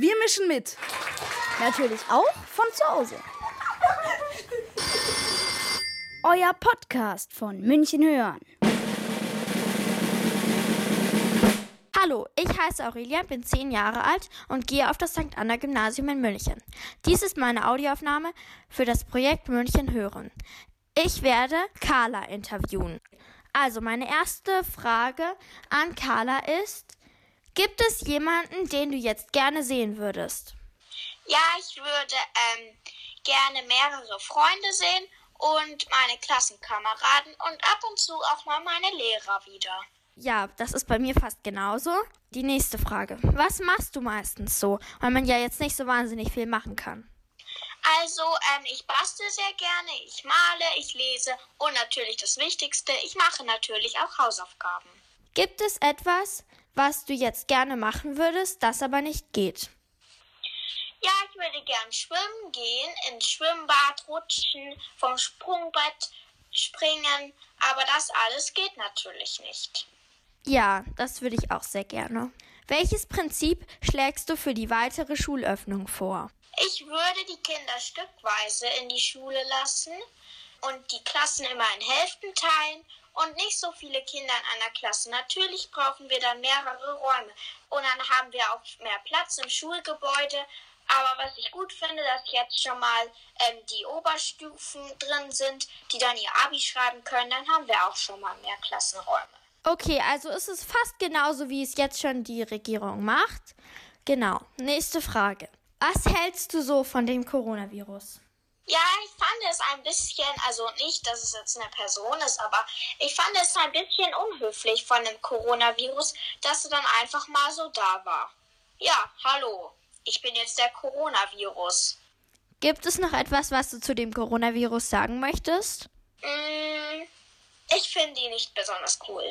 Wir mischen mit. Natürlich auch von zu Hause. Euer Podcast von München hören. Hallo, ich heiße Aurelia, bin zehn Jahre alt und gehe auf das St. Anna Gymnasium in München. Dies ist meine Audioaufnahme für das Projekt München hören. Ich werde Carla interviewen. Also meine erste Frage an Carla ist, gibt es jemanden, den du jetzt gerne sehen würdest? Ja, ich würde ähm, gerne mehrere Freunde sehen und meine Klassenkameraden und ab und zu auch mal meine Lehrer wieder. Ja, das ist bei mir fast genauso. Die nächste Frage. Was machst du meistens so? Weil man ja jetzt nicht so wahnsinnig viel machen kann. Also, ähm, ich bastel sehr gerne, ich male, ich lese und natürlich das Wichtigste, ich mache natürlich auch Hausaufgaben. Gibt es etwas, was du jetzt gerne machen würdest, das aber nicht geht? Ja, ich würde gern schwimmen gehen, ins Schwimmbad rutschen, vom Sprungbrett springen, aber das alles geht natürlich nicht. Ja, das würde ich auch sehr gerne. Welches Prinzip schlägst du für die weitere Schulöffnung vor? Ich würde die Kinder stückweise in die Schule lassen und die Klassen immer in Hälften teilen und nicht so viele Kinder in einer Klasse. Natürlich brauchen wir dann mehrere Räume und dann haben wir auch mehr Platz im Schulgebäude. Aber was ich gut finde, dass jetzt schon mal ähm, die Oberstufen drin sind, die dann ihr Abi schreiben können, dann haben wir auch schon mal mehr Klassenräume. Okay, also ist es fast genauso, wie es jetzt schon die Regierung macht. Genau. Nächste Frage. Was hältst du so von dem Coronavirus? Ja, ich fand es ein bisschen, also nicht, dass es jetzt eine Person ist, aber ich fand es ein bisschen unhöflich von dem Coronavirus, dass er dann einfach mal so da war. Ja, hallo, ich bin jetzt der Coronavirus. Gibt es noch etwas, was du zu dem Coronavirus sagen möchtest? Mm, ich finde ihn nicht besonders cool.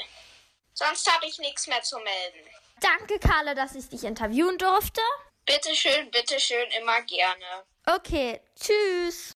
Sonst habe ich nichts mehr zu melden. Danke, Carla, dass ich dich interviewen durfte. Bitteschön, bitteschön, immer gerne. Okay, tschüss.